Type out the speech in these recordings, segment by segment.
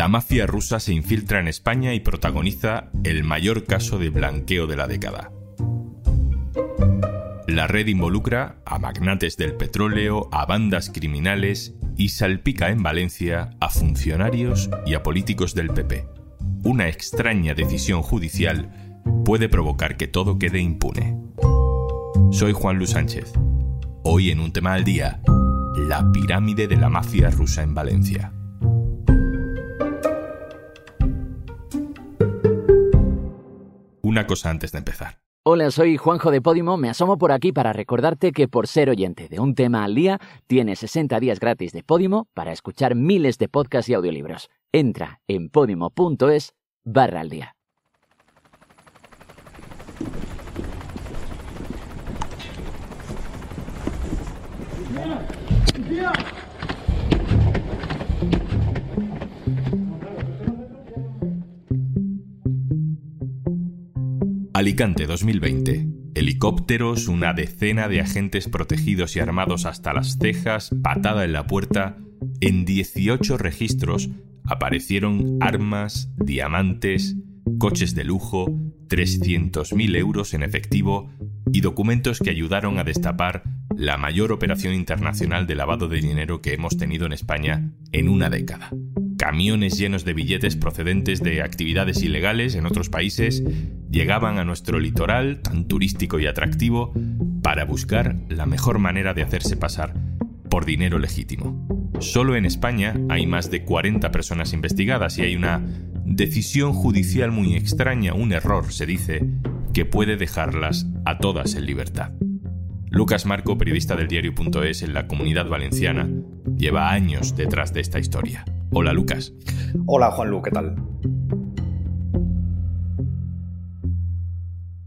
La mafia rusa se infiltra en España y protagoniza el mayor caso de blanqueo de la década. La red involucra a magnates del petróleo, a bandas criminales y salpica en Valencia a funcionarios y a políticos del PP. Una extraña decisión judicial puede provocar que todo quede impune. Soy Juan Luis Sánchez. Hoy en un tema al día, la pirámide de la mafia rusa en Valencia. Una cosa antes de empezar. Hola, soy Juanjo de Podimo. Me asomo por aquí para recordarte que por ser oyente de un tema al día, tienes 60 días gratis de Podimo para escuchar miles de podcasts y audiolibros. Entra en podimo.es barra al día. Alicante 2020. Helicópteros, una decena de agentes protegidos y armados hasta las cejas, patada en la puerta. En 18 registros aparecieron armas, diamantes, coches de lujo, 300.000 euros en efectivo y documentos que ayudaron a destapar la mayor operación internacional de lavado de dinero que hemos tenido en España en una década camiones llenos de billetes procedentes de actividades ilegales en otros países llegaban a nuestro litoral tan turístico y atractivo para buscar la mejor manera de hacerse pasar por dinero legítimo. Solo en España hay más de 40 personas investigadas y hay una decisión judicial muy extraña, un error, se dice, que puede dejarlas a todas en libertad. Lucas Marco, periodista del diario.es en la comunidad valenciana, lleva años detrás de esta historia. Hola Lucas. Hola Juanlu, ¿qué tal?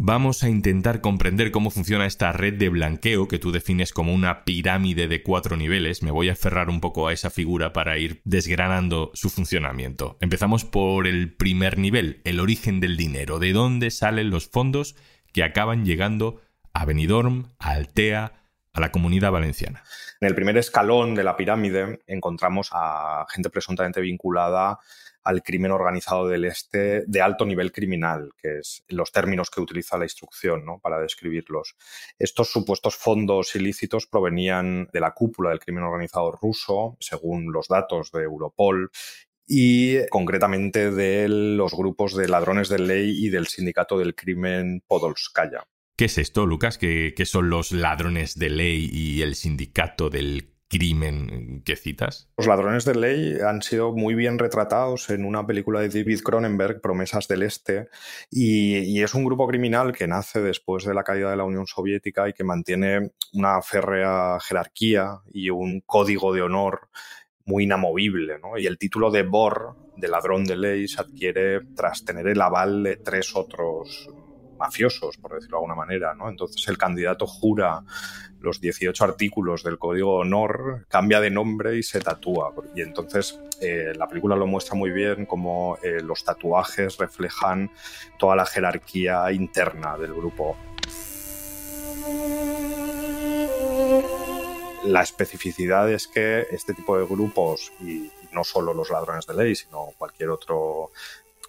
Vamos a intentar comprender cómo funciona esta red de blanqueo que tú defines como una pirámide de cuatro niveles. Me voy a aferrar un poco a esa figura para ir desgranando su funcionamiento. Empezamos por el primer nivel, el origen del dinero, de dónde salen los fondos que acaban llegando a Benidorm, a Altea, a la comunidad valenciana. En el primer escalón de la pirámide encontramos a gente presuntamente vinculada al crimen organizado del este de alto nivel criminal, que es los términos que utiliza la instrucción ¿no? para describirlos. Estos supuestos fondos ilícitos provenían de la cúpula del crimen organizado ruso, según los datos de Europol, y concretamente de los grupos de ladrones de ley y del sindicato del crimen Podolskaya. ¿Qué es esto, Lucas? ¿Qué, son los ladrones de ley y el sindicato del crimen que citas? Los ladrones de ley han sido muy bien retratados en una película de David Cronenberg, Promesas del Este, y, es un grupo criminal que nace después de la caída de la Unión Soviética y que mantiene una férrea jerarquía y un código de honor muy inamovible. Y el título de Bor, de ladrón de ley, se adquiere tras tener el aval de tres otros mafiosos, por decirlo de alguna manera, ¿no? Entonces el candidato jura los 18 artículos del Código Honor, cambia de nombre y se tatúa. Y entonces eh, la película lo muestra muy bien como eh, los tatuajes reflejan toda la jerarquía interna del grupo. La especificidad es que este tipo de grupos, y no solo los ladrones de ley, sino cualquier otro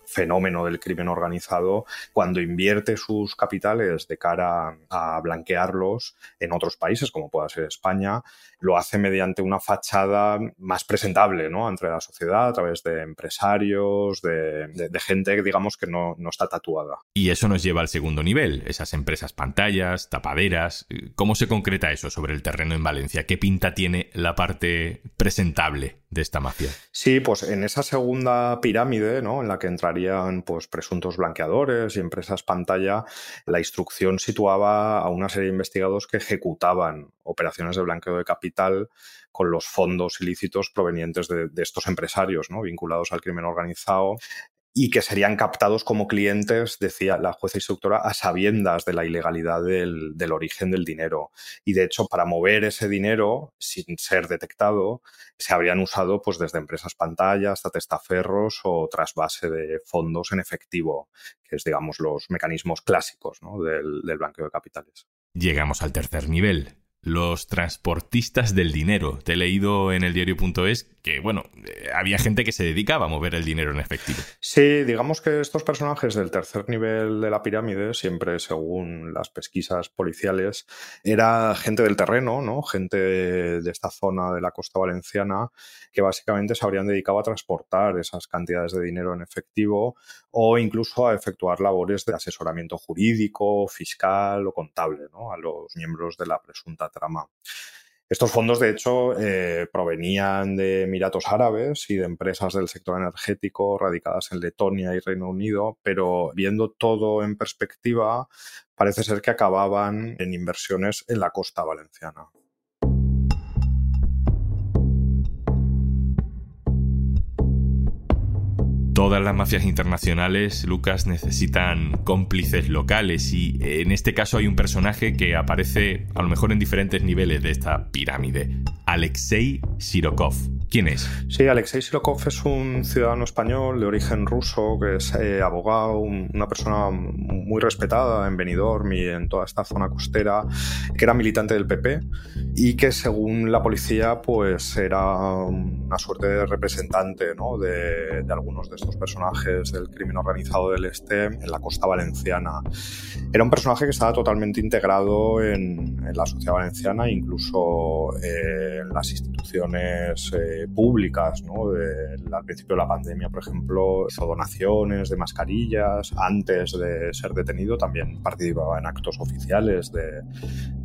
fenómeno del crimen organizado cuando invierte sus capitales de cara a blanquearlos en otros países, como pueda ser España, lo hace mediante una fachada más presentable ¿no? entre la sociedad, a través de empresarios, de, gente, digamos, que no, no está tatuada. Y eso nos lleva al segundo nivel, esas empresas pantallas, tapaderas. ¿Cómo se concreta eso sobre el terreno en Valencia? ¿Qué pinta tiene la parte presentable de esta mafia? Sí, pues en esa segunda pirámide, ¿no? En la que entrarían pues presuntos blanqueadores y empresas pantalla, la instrucción situaba a una serie de investigados que ejecutaban operaciones de blanqueo de capital con los fondos ilícitos provenientes de, de estos empresarios, ¿no? Vinculados al crimen organizado y que serían captados como clientes, decía la jueza instructora, a sabiendas de la ilegalidad del, origen del dinero. Y de hecho, para mover ese dinero sin ser detectado, se habrían usado pues, desde empresas pantalla hasta testaferros o trasvase de fondos en efectivo, que es, digamos, los mecanismos clásicos del, del blanqueo de capitales. Llegamos al tercer nivel, los transportistas del dinero. Te he leído en el diario.es que, bueno, eh, había gente que se dedicaba a mover el dinero en efectivo. Sí, digamos que estos personajes del tercer nivel de la pirámide, siempre según las pesquisas policiales, era gente del terreno, ¿no? Gente de esta zona de la costa valenciana que básicamente se habrían dedicado a transportar esas cantidades de dinero en efectivo o incluso a efectuar labores de asesoramiento jurídico, fiscal o contable, ¿no? A los miembros de la presunta trama. Estos fondos, de hecho, eh, provenían de Emiratos Árabes y de empresas del sector energético radicadas en Letonia y Reino Unido, pero viendo todo en perspectiva, parece ser que acababan en inversiones en la costa valenciana. Todas las mafias internacionales, Lucas, necesitan cómplices locales y en este caso hay un personaje que aparece a lo mejor en diferentes niveles de esta pirámide, Alexei Sirokov. ¿Quién es? Sí, Alexei Sirokov es un ciudadano español de origen ruso que es eh, abogado, una persona muy respetada en Benidorm y en toda esta zona costera, que era militante del PP y que según la policía pues era una suerte de representante ¿no? de, algunos de estos personajes del crimen organizado del Este en la costa valenciana. Era un personaje que estaba totalmente integrado en, la sociedad valenciana, incluso eh, en las instituciones eh, públicas, ¿no? al principio de la pandemia, por ejemplo, hizo donaciones de mascarillas. Antes de ser detenido también participaba en actos oficiales de,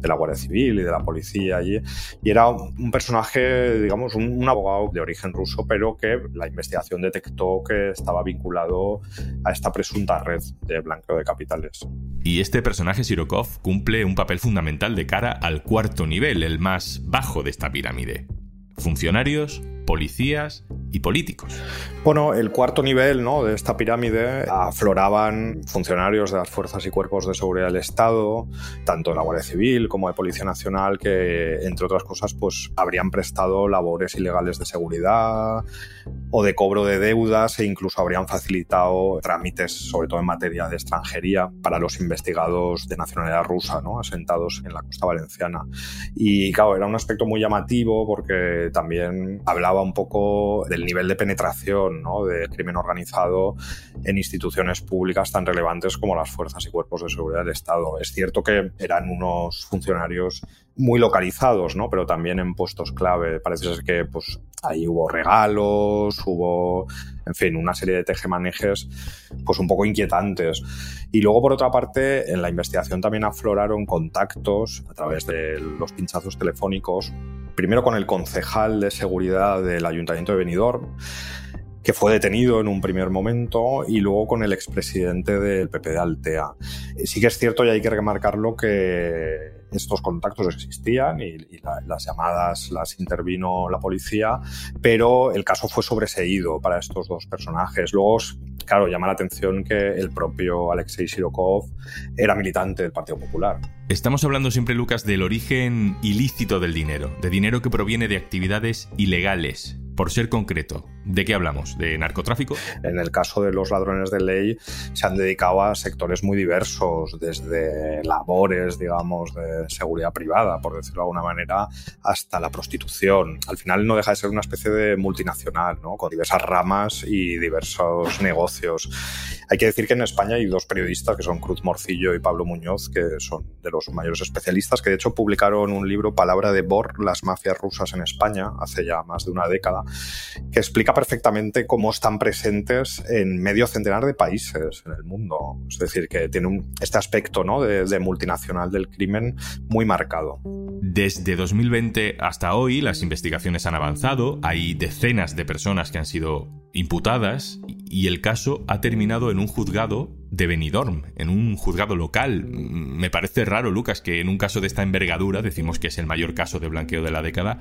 la Guardia Civil y de la policía allí. Y era un personaje, digamos, un, abogado de origen ruso, pero que la investigación detectó que estaba vinculado a esta presunta red de blanqueo de capitales. Y este personaje, Sirokov, cumple un papel fundamental de cara al cuarto nivel, el más bajo de esta pirámide funcionarios, policías y políticos. Bueno, el cuarto nivel ¿no? de esta pirámide afloraban funcionarios de las fuerzas y cuerpos de seguridad del Estado, tanto de la Guardia Civil como de Policía Nacional, que entre otras cosas pues habrían prestado labores ilegales de seguridad o de cobro de deudas e incluso habrían facilitado trámites, sobre todo en materia de extranjería, para los investigados de nacionalidad rusa, ¿no? asentados en la costa valenciana. Y claro, era un aspecto muy llamativo porque también hablaba un poco del nivel de penetración ¿no? del crimen organizado en instituciones públicas tan relevantes como las fuerzas y cuerpos de seguridad del Estado. Es cierto que eran unos funcionarios muy localizados, ¿no? pero también en puestos clave. Parece ser que pues, ahí hubo regalos, hubo, en fin, una serie de tejemanejes pues un poco inquietantes. Y luego, por otra parte, en la investigación también afloraron contactos a través de los pinchazos telefónicos primero con el concejal de seguridad del Ayuntamiento de Benidorm, que fue detenido en un primer momento, y luego con el expresidente del PP de Altea. Sí que es cierto y hay que remarcarlo que estos contactos existían y, las llamadas las intervino la policía, pero el caso fue sobreseído para estos dos personajes. Luego, claro, llama la atención que el propio Alexei Sirokov era militante del Partido Popular. Estamos hablando siempre, Lucas, del origen ilícito del dinero, de dinero que proviene de actividades ilegales por ser concreto, ¿de qué hablamos? ¿De narcotráfico? En el caso de los ladrones de ley se han dedicado a sectores muy diversos, desde labores, digamos, de seguridad privada, por decirlo de alguna manera, hasta la prostitución. Al final no deja de ser una especie de multinacional, ¿no? Con diversas ramas y diversos negocios. Hay que decir que en España hay dos periodistas que son Cruz Morcillo y Pablo Muñoz, que son de los mayores especialistas, que de hecho publicaron un libro, Palabra de Bor, las mafias rusas en España, hace ya más de una década, que explica perfectamente cómo están presentes en medio centenar de países en el mundo. Es decir, que tiene este aspecto ¿no? de, de multinacional del crimen muy marcado. Desde 2020 hasta hoy las investigaciones han avanzado, hay decenas de personas que han sido imputadas y el caso ha terminado en un juzgado de Benidorm, en un juzgado local. Me parece raro, Lucas, que en un caso de esta envergadura, decimos que es el mayor caso de blanqueo de la década,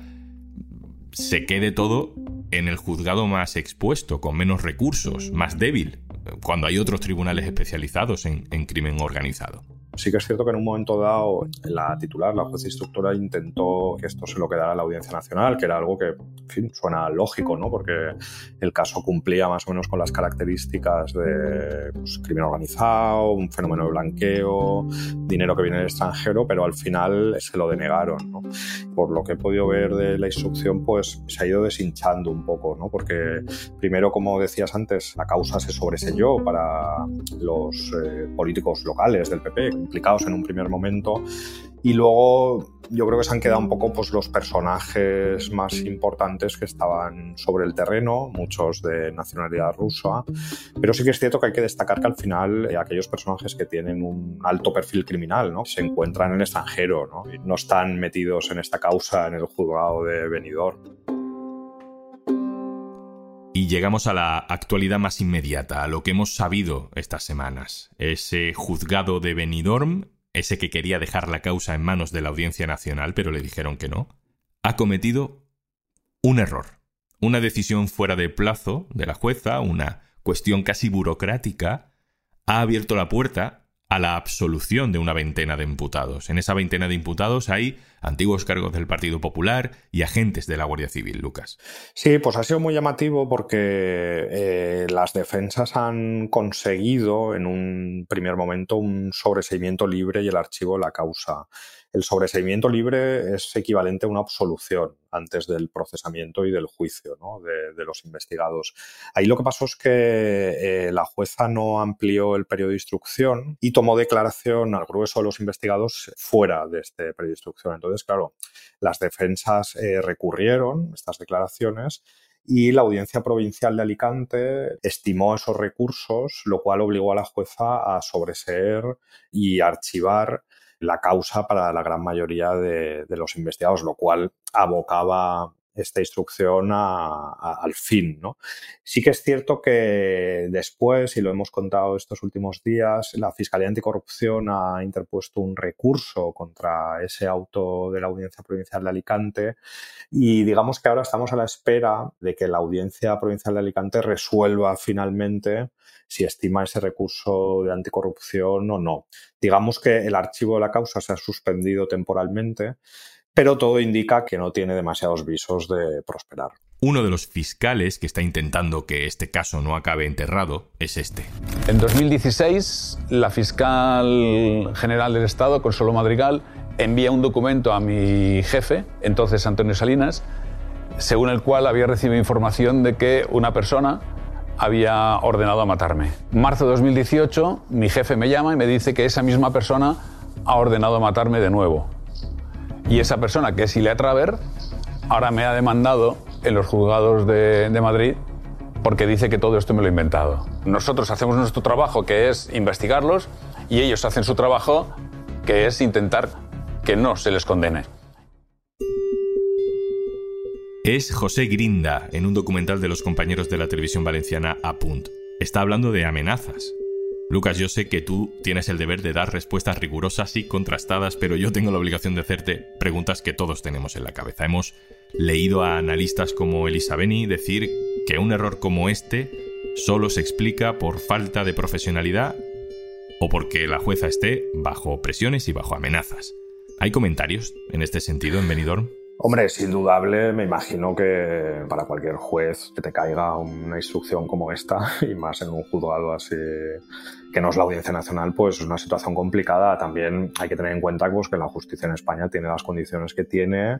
se quede todo en el juzgado más expuesto, con menos recursos, más débil, cuando hay otros tribunales especializados en, crimen organizado. Sí que es cierto que en un momento dado la titular, la jueza instructora, intentó que esto se lo quedara a la Audiencia Nacional, que era algo que, en fin, suena lógico, ¿no? Porque el caso cumplía más o menos con las características de pues, crimen organizado, un fenómeno de blanqueo, dinero que viene del extranjero, pero al final se lo denegaron, ¿no? Por lo que he podido ver de la instrucción, pues se ha ido deshinchando un poco, ¿no? Porque primero, como decías antes, la causa se sobreselló para los eh, políticos locales del PP implicados en un primer momento y luego yo creo que se han quedado un poco pues, los personajes más importantes que estaban sobre el terreno, muchos de nacionalidad rusa, pero sí que es cierto que hay que destacar que al final eh, aquellos personajes que tienen un alto perfil criminal ¿no? se encuentran en el extranjero ¿no? no están metidos en esta causa en el juzgado de Benidorm. Llegamos a la actualidad más inmediata, a lo que hemos sabido estas semanas. Ese juzgado de Benidorm, ese que quería dejar la causa en manos de la Audiencia Nacional, pero le dijeron que no, ha cometido un error. Una decisión fuera de plazo de la jueza, una cuestión casi burocrática, ha abierto la puerta a la absolución de una veintena de imputados. En esa veintena de imputados hay antiguos cargos del Partido Popular y agentes de la Guardia Civil, Lucas. Sí, pues ha sido muy llamativo porque eh, las defensas han conseguido en un primer momento un sobreseimiento libre y el archivo de la causa el sobreseimiento libre es equivalente a una absolución antes del procesamiento y del juicio de, los investigados. Ahí lo que pasó es que eh, la jueza no amplió el periodo de instrucción y tomó declaración al grueso de los investigados fuera de este periodo de instrucción. Entonces, claro, las defensas eh, recurrieron estas declaraciones y la Audiencia Provincial de Alicante estimó esos recursos, lo cual obligó a la jueza a sobreseer y archivar la causa para la gran mayoría de, los investigados, lo cual abocaba esta instrucción al fin. ¿no? Sí que es cierto que después, y lo hemos contado estos últimos días, la Fiscalía Anticorrupción ha interpuesto un recurso contra ese auto de la Audiencia Provincial de Alicante y digamos que ahora estamos a la espera de que la Audiencia Provincial de Alicante resuelva finalmente si estima ese recurso de anticorrupción o no. Digamos que el archivo de la causa se ha suspendido temporalmente, pero todo indica que no tiene demasiados visos de prosperar. Uno de los fiscales que está intentando que este caso no acabe enterrado es este. En 2016, la fiscal general del Estado, Consuelo Madrigal, envía un documento a mi jefe, entonces Antonio Salinas, según el cual había recibido información de que una persona había ordenado a matarme. Marzo de 2018, mi jefe me llama y me dice que esa misma persona ha ordenado a matarme de nuevo. Y esa persona, que es Ilea Traver, ahora me ha demandado en los juzgados de, de Madrid porque dice que todo esto me lo he inventado. Nosotros hacemos nuestro trabajo, que es investigarlos, y ellos hacen su trabajo, que es intentar que no se les condene es José Grinda en un documental de los compañeros de la televisión valenciana Apunt. Está hablando de amenazas. Lucas, yo sé que tú tienes el deber de dar respuestas rigurosas y contrastadas, pero yo tengo la obligación de hacerte preguntas que todos tenemos en la cabeza. Hemos leído a analistas como Elisa Beni decir que un error como este solo se explica por falta de profesionalidad o porque la jueza esté bajo presiones y bajo amenazas. ¿Hay comentarios en este sentido en Benidorm? Hombre, es indudable, me imagino que para cualquier juez que te caiga una instrucción como esta, y más en un juzgado así que no es la Audiencia Nacional, pues es una situación complicada. También hay que tener en cuenta pues, que la justicia en España tiene las condiciones que tiene.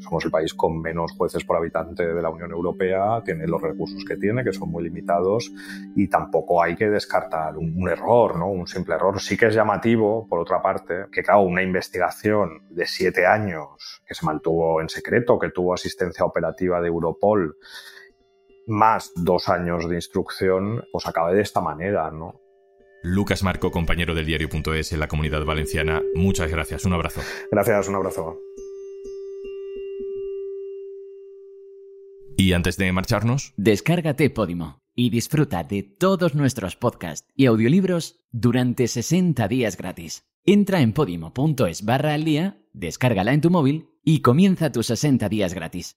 Somos el país con menos jueces por habitante de la Unión Europea, tiene los recursos que tiene, que son muy limitados, y tampoco hay que descartar un, un error, ¿no? un simple error. Sí que es llamativo, por otra parte, que claro, una investigación de siete años que se mantuvo en secreto, que tuvo asistencia operativa de Europol, más dos años de instrucción, pues acabe de esta manera, ¿no? Lucas Marco, compañero del diario.es en la comunidad valenciana, muchas gracias. Un abrazo. Gracias, un abrazo. Y antes de marcharnos, descárgate Podimo y disfruta de todos nuestros podcasts y audiolibros durante 60 días gratis. Entra en podimo.es barra al día, descárgala en tu móvil y comienza tus 60 días gratis.